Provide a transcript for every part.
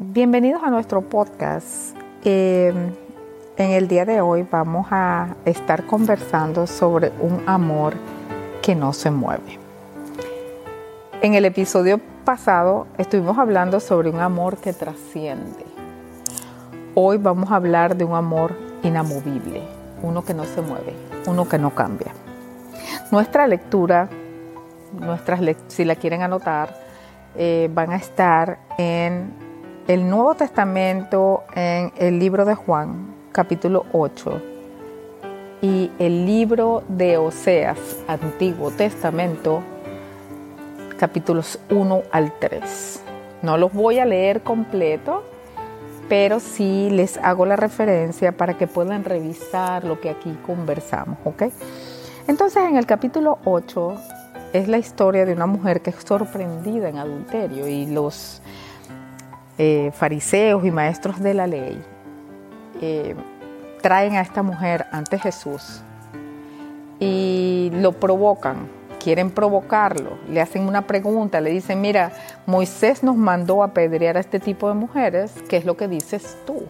Bienvenidos a nuestro podcast. Eh, en el día de hoy vamos a estar conversando sobre un amor que no se mueve. En el episodio pasado estuvimos hablando sobre un amor que trasciende. Hoy vamos a hablar de un amor inamovible, uno que no se mueve, uno que no cambia. Nuestra lectura, nuestras si la quieren anotar, eh, van a estar en el Nuevo Testamento en el libro de Juan, capítulo 8, y el libro de Oseas, Antiguo Testamento, capítulos 1 al 3. No los voy a leer completo, pero sí les hago la referencia para que puedan revisar lo que aquí conversamos, ¿ok? Entonces en el capítulo 8 es la historia de una mujer que es sorprendida en adulterio y los eh, fariseos y maestros de la ley eh, traen a esta mujer ante Jesús y lo provocan, quieren provocarlo, le hacen una pregunta, le dicen, mira, Moisés nos mandó a apedrear a este tipo de mujeres, ¿qué es lo que dices tú?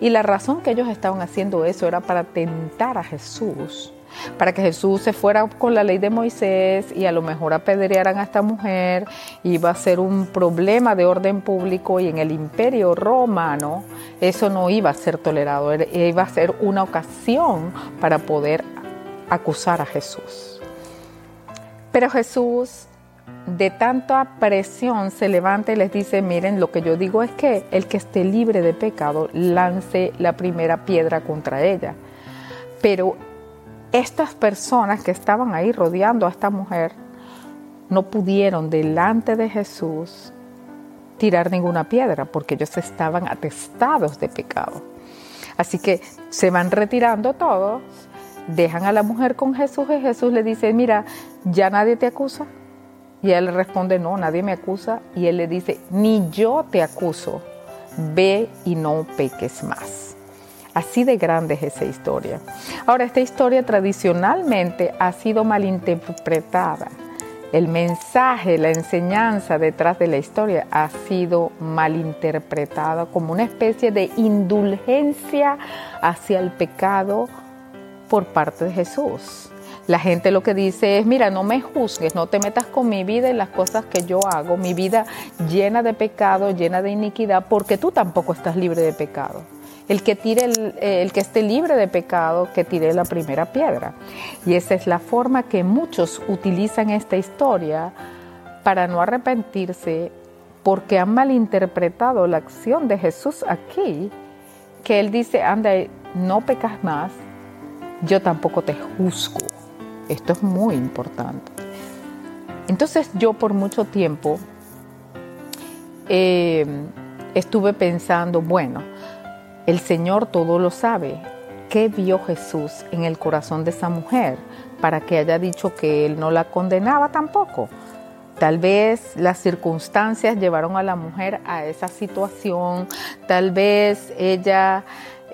Y la razón que ellos estaban haciendo eso era para tentar a Jesús para que Jesús se fuera con la ley de Moisés y a lo mejor apedrearan a esta mujer, iba a ser un problema de orden público y en el imperio romano eso no iba a ser tolerado, iba a ser una ocasión para poder acusar a Jesús. Pero Jesús de tanta presión se levanta y les dice, miren, lo que yo digo es que el que esté libre de pecado lance la primera piedra contra ella. Pero estas personas que estaban ahí rodeando a esta mujer no pudieron delante de Jesús tirar ninguna piedra porque ellos estaban atestados de pecado. Así que se van retirando todos, dejan a la mujer con Jesús y Jesús le dice, mira, ya nadie te acusa. Y él le responde, no, nadie me acusa. Y él le dice, ni yo te acuso, ve y no peques más. Así de grande es esa historia. Ahora, esta historia tradicionalmente ha sido malinterpretada. El mensaje, la enseñanza detrás de la historia ha sido malinterpretada como una especie de indulgencia hacia el pecado por parte de Jesús. La gente lo que dice es, mira, no me juzgues, no te metas con mi vida y las cosas que yo hago, mi vida llena de pecado, llena de iniquidad, porque tú tampoco estás libre de pecado. El que, tire el, que esté libre de pecado, que tire la primera piedra. Y esa es la forma que muchos utilizan esta historia para no arrepentirse porque han malinterpretado la acción de Jesús aquí, que Él dice, anda, no pecas más, yo tampoco te juzgo. Esto es muy importante. Entonces yo por mucho tiempo eh, estuve pensando, bueno, el Señor todo lo sabe. ¿Qué vio Jesús en el corazón de esa mujer para que haya dicho que Él no la condenaba tampoco? Tal vez las circunstancias llevaron a la mujer a esa situación, tal vez ella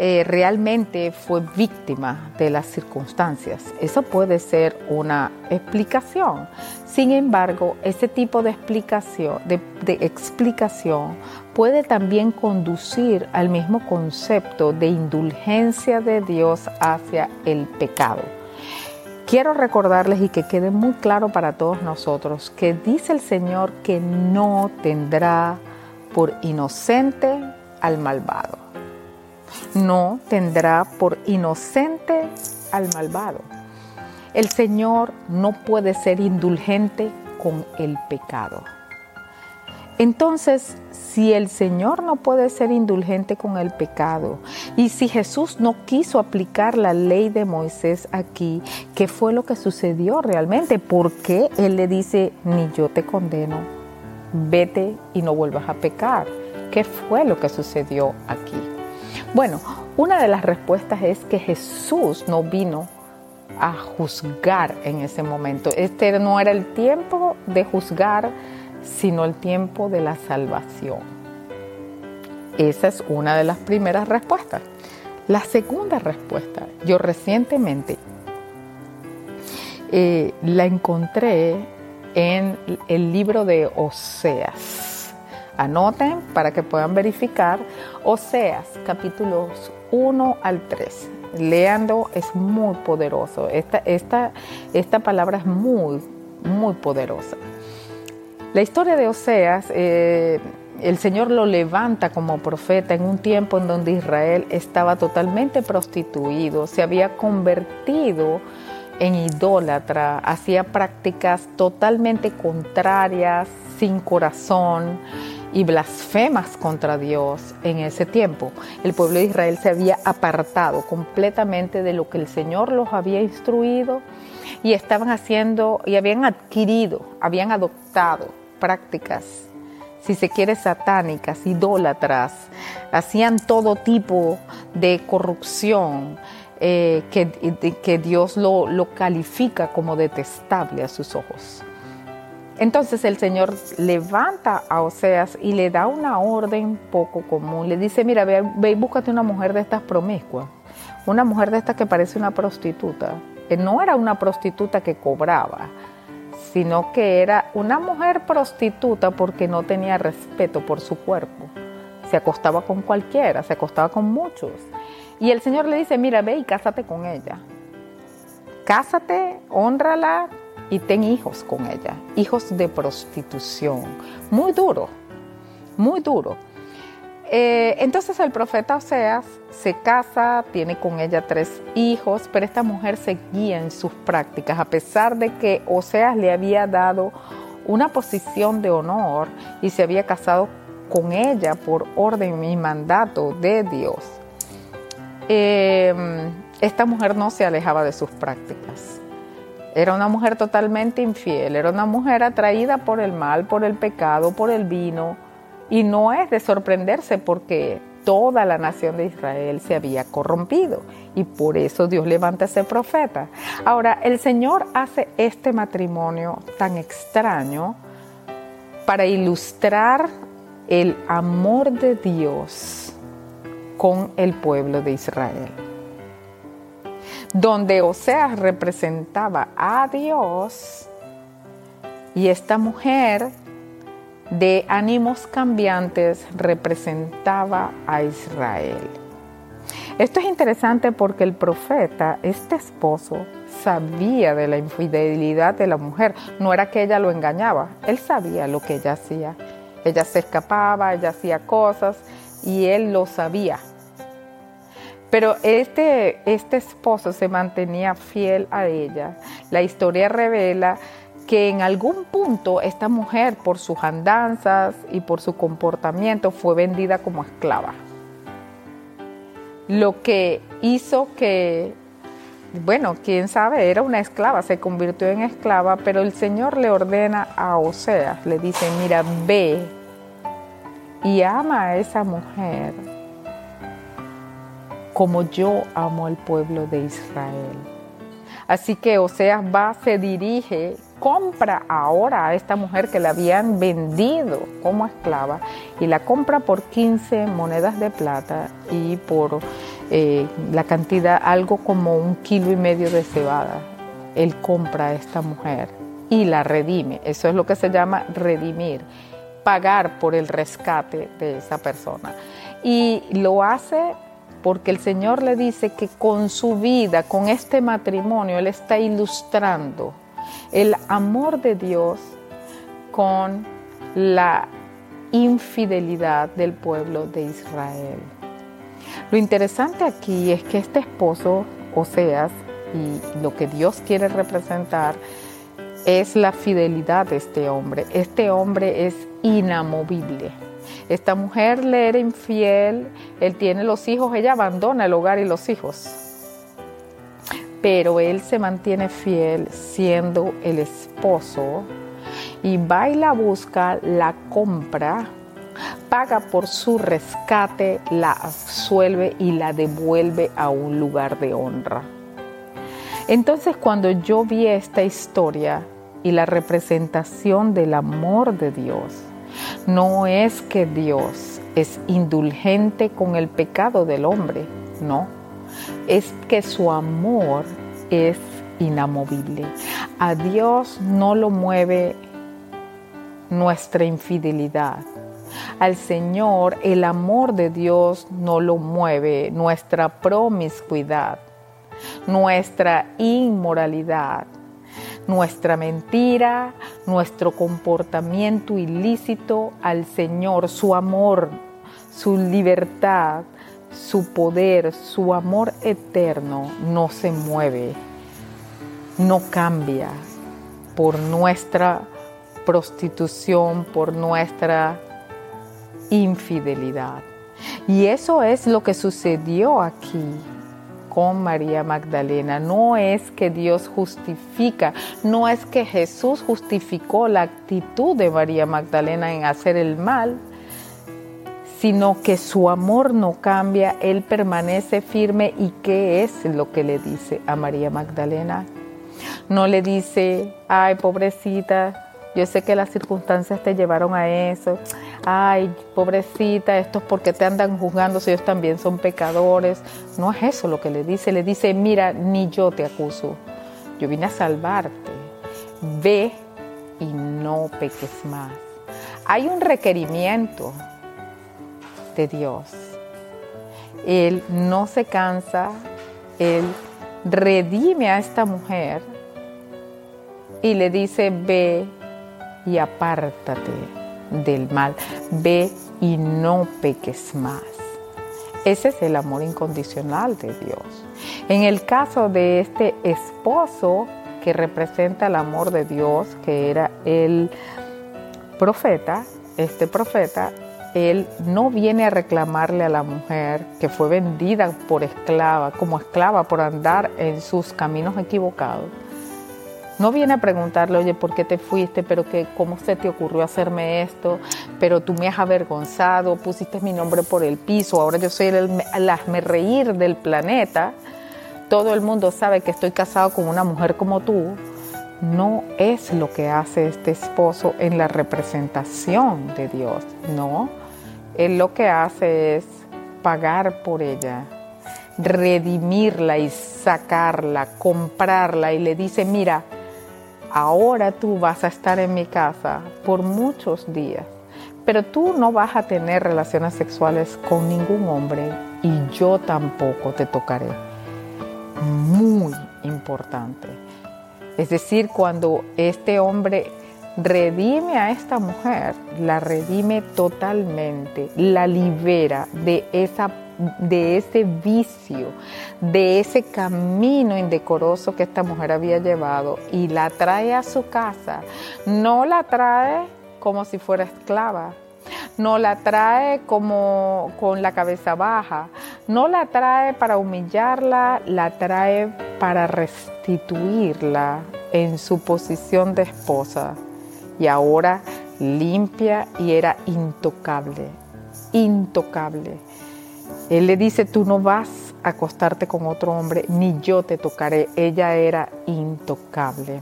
eh, realmente fue víctima de las circunstancias. Eso puede ser una explicación. Sin embargo, ese tipo de explicación, de, explicación puede también conducir al mismo concepto de indulgencia de Dios hacia el pecado. Quiero recordarles y que quede muy claro para todos nosotros que dice el Señor que no tendrá por inocente al malvado no tendrá por inocente al malvado. El Señor no puede ser indulgente con el pecado. Entonces, si el Señor no puede ser indulgente con el pecado y si Jesús no quiso aplicar la ley de Moisés aquí, ¿qué fue lo que sucedió realmente? ¿Por qué Él le dice, ni yo te condeno, vete y no vuelvas a pecar? ¿Qué fue lo que sucedió aquí? Bueno, una de las respuestas es que Jesús no vino a juzgar en ese momento. Este no era el tiempo de juzgar, sino el tiempo de la salvación. Esa es una de las primeras respuestas. La segunda respuesta, yo recientemente eh, la encontré en el libro de Oseas. Anoten para que puedan verificar. Oseas, capítulos 1 al 3. Leando es muy poderoso. Esta, esta, esta palabra es muy, muy poderosa. La historia de Oseas, eh, el Señor lo levanta como profeta en un tiempo en donde Israel estaba totalmente prostituido, se había convertido en idólatra, hacía prácticas totalmente contrarias, sin corazón y blasfemas contra Dios en ese tiempo. El pueblo de Israel se había apartado completamente de lo que el Señor los había instruido y estaban haciendo y habían adquirido, habían adoptado prácticas, si se quiere, satánicas, idólatras, hacían todo tipo de corrupción eh, que, que, Dios lo, lo califica como detestable a sus ojos. Entonces el Señor levanta a Oseas y le da una orden poco común. Le dice, mira, ve, ve y búscate una mujer de estas promiscuas, una mujer de estas que parece una prostituta. No era una prostituta que cobraba, sino que era una mujer prostituta porque no tenía respeto por su cuerpo. Se acostaba con cualquiera, se acostaba con muchos. Y el Señor le dice, mira, ve y cásate con ella. Cásate, honrala, y ten hijos con ella, hijos de prostitución. Muy duro, muy duro. Eh, entonces el profeta Oseas se casa, tiene con ella tres hijos, pero esta mujer seguía en sus prácticas, a pesar de que Oseas le había dado una posición de honor y se había casado con ella por orden y mandato de Dios. Eh, esta mujer no se alejaba de sus prácticas. Era una mujer totalmente infiel, era una mujer atraída por el mal, por el pecado, por el vino. Y no es de sorprenderse porque toda la nación de Israel se había corrompido y por eso Dios levanta a ese profeta. Ahora, el Señor hace este matrimonio tan extraño para ilustrar el amor de Dios con el pueblo de Israel donde Oseas representaba a Dios y esta mujer de ánimos cambiantes representaba a Israel. Esto es interesante porque el profeta, este esposo, sabía de la infidelidad de la mujer. No era que ella lo engañaba, él sabía lo que ella hacía. Ella se escapaba, ella hacía cosas y él lo sabía. Pero este, este esposo se mantenía fiel a ella. La historia revela que en algún punto esta mujer, por sus andanzas y por su comportamiento, fue vendida como esclava. Lo que hizo que, bueno, quién sabe, era una esclava, se convirtió en esclava, pero el Señor le ordena a Oseas, le dice, mira, ve y ama a esa mujer como yo amo al pueblo de Israel. Así que Oseas va, se dirige, compra ahora a esta mujer que la habían vendido como esclava y la compra por 15 monedas de plata y por eh, la cantidad, algo como un kilo y medio de cebada. Él compra a esta mujer y la redime. Eso es lo que se llama redimir, pagar por el rescate de esa persona. Y lo hace porque el Señor le dice que con su vida, con este matrimonio, Él está ilustrando el amor de Dios con la infidelidad del pueblo de Israel. Lo interesante aquí es que este esposo, Oseas, y lo que Dios quiere representar, es la fidelidad de este hombre. Este hombre es inamovible. Esta mujer le era infiel, él tiene los hijos, ella abandona el hogar y los hijos. Pero él se mantiene fiel siendo el esposo y va y la busca, la compra, paga por su rescate, la absuelve y la devuelve a un lugar de honra. Entonces cuando yo vi esta historia y la representación del amor de Dios, no es que Dios es indulgente con el pecado del hombre, no. Es que su amor es inamovible. A Dios no lo mueve nuestra infidelidad. al Señor, el amor de Dios no lo mueve, nuestra promiscuidad, nuestra inmoralidad, nuestra mentira, nuestro comportamiento ilícito al Señor, su amor, su libertad, su poder, su amor eterno no se mueve, no cambia por nuestra prostitución, por nuestra infidelidad. Y eso es lo que sucedió aquí con María Magdalena. No es que Dios justifica, no es que Jesús justificó la actitud de María Magdalena en hacer el mal, sino que su amor no cambia, Él permanece firme. ¿Y qué es lo que le dice a María Magdalena? No le dice, ay, pobrecita, yo sé que las circunstancias te llevaron a eso. Ay, pobrecita, esto es porque te andan juzgando si ellos también son pecadores. No es eso lo que le dice. Le dice, mira, ni yo te acuso. Yo vine a salvarte. Ve y no peques más. Hay un requerimiento de Dios. Él no se cansa, Él redime a esta mujer y le dice, ve y apártate del mal, ve y no peques más. Ese es el amor incondicional de Dios. En el caso de este esposo que representa el amor de Dios, que era el profeta, este profeta él no viene a reclamarle a la mujer que fue vendida por esclava, como esclava por andar en sus caminos equivocados. No viene a preguntarle, oye, ¿por qué te fuiste? Pero que, ¿cómo se te ocurrió hacerme esto? Pero tú me has avergonzado, pusiste mi nombre por el piso, ahora yo soy el, el reír del planeta. Todo el mundo sabe que estoy casado con una mujer como tú no es lo que hace este esposo en la representación de Dios, no. Él lo que hace es pagar por ella, redimirla y sacarla, comprarla y le dice, mira, ahora tú vas a estar en mi casa por muchos días, pero tú no vas a tener relaciones sexuales con ningún hombre y yo tampoco te tocaré. Muy importante. Es decir, cuando este hombre redime a esta mujer, la redime totalmente, la libera de, esa, de ese vicio, de ese camino indecoroso que esta mujer había llevado y la trae a su casa. No la trae como si fuera esclava, no la trae como con la cabeza baja, no la trae para humillarla, la trae para restituirla en su posición de esposa y ahora limpia y era intocable, intocable. Él le dice, tú no vas a acostarte con otro hombre, ni yo te tocaré. Ella era intocable.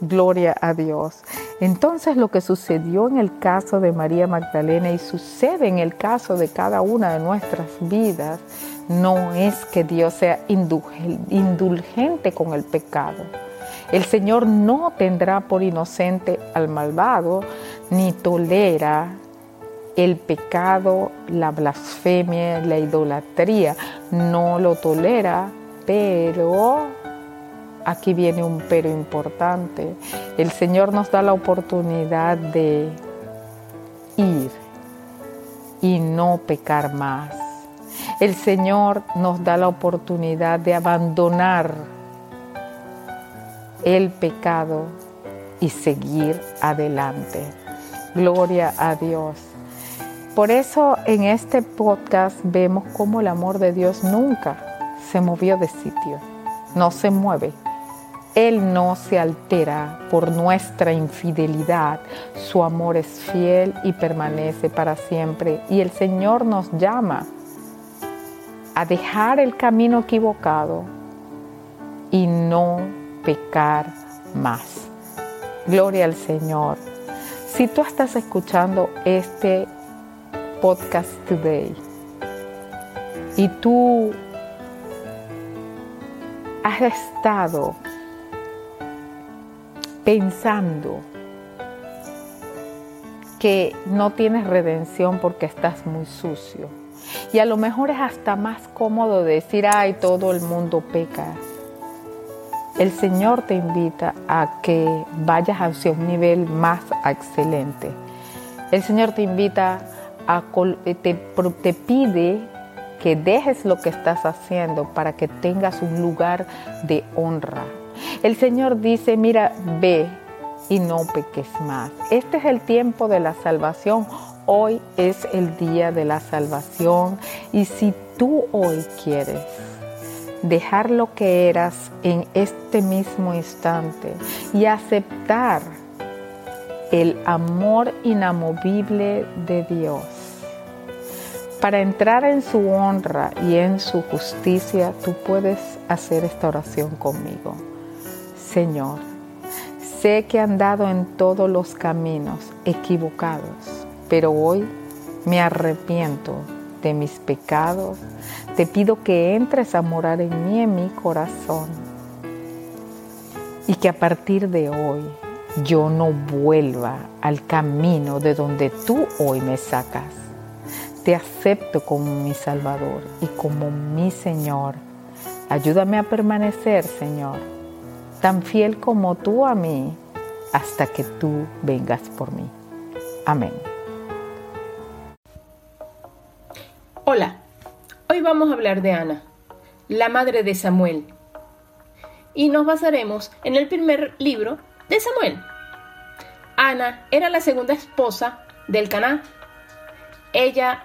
Gloria a Dios. Entonces lo que sucedió en el caso de María Magdalena y sucede en el caso de cada una de nuestras vidas, no es que Dios sea indulgente con el pecado. El Señor no tendrá por inocente al malvado, ni tolera el pecado, la blasfemia, la idolatría. No lo tolera, pero aquí viene un pero importante. El Señor nos da la oportunidad de ir y no pecar más. El Señor nos da la oportunidad de abandonar el pecado y seguir adelante. Gloria a Dios. Por eso en este podcast vemos cómo el amor de Dios nunca se movió de sitio, no se mueve, él no se altera por nuestra infidelidad. Su amor es fiel y permanece para siempre. Y el Señor nos llama a dejar el camino equivocado y no pecar más. Gloria al Señor. Si tú estás escuchando este podcast today y tú has estado pensando que no tienes redención porque estás muy sucio. Y a lo mejor es hasta más cómodo decir, ay, todo el mundo peca. El Señor te invita a que vayas hacia un nivel más excelente. El Señor te invita a, te, te pide que dejes lo que estás haciendo para que tengas un lugar de honra. El Señor dice, mira, ve y no peques más. Este es el tiempo de la salvación. Hoy es el día de la salvación. Y si tú hoy quieres dejar lo que eras en este mismo instante y aceptar el amor inamovible de Dios, para entrar en su honra y en su justicia, tú puedes hacer esta oración conmigo. Señor, sé que he andado en todos los caminos equivocados, pero hoy me arrepiento de mis pecados. Te pido que entres a morar en mí, en mi corazón, y que a partir de hoy yo no vuelva al camino de donde tú hoy me sacas te acepto como mi Salvador y como mi Señor. Ayúdame a permanecer, Señor, tan fiel como tú a mí, hasta que tú vengas por mí. Amén. Hola, hoy vamos a hablar de Ana, la madre de Samuel. Y nos basaremos en el primer libro de Samuel. Ana era la segunda esposa del Caná. Ella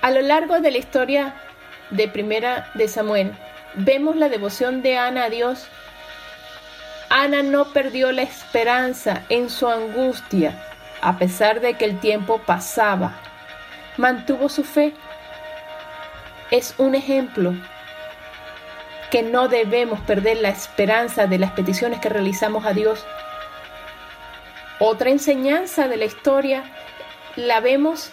A lo largo de la historia de Primera de Samuel, vemos la devoción de Ana a Dios. Ana no perdió la esperanza en su angustia, a pesar de que el tiempo pasaba. Mantuvo su fe. Es un ejemplo que no debemos perder la esperanza de las peticiones que realizamos a Dios. Otra enseñanza de la historia la vemos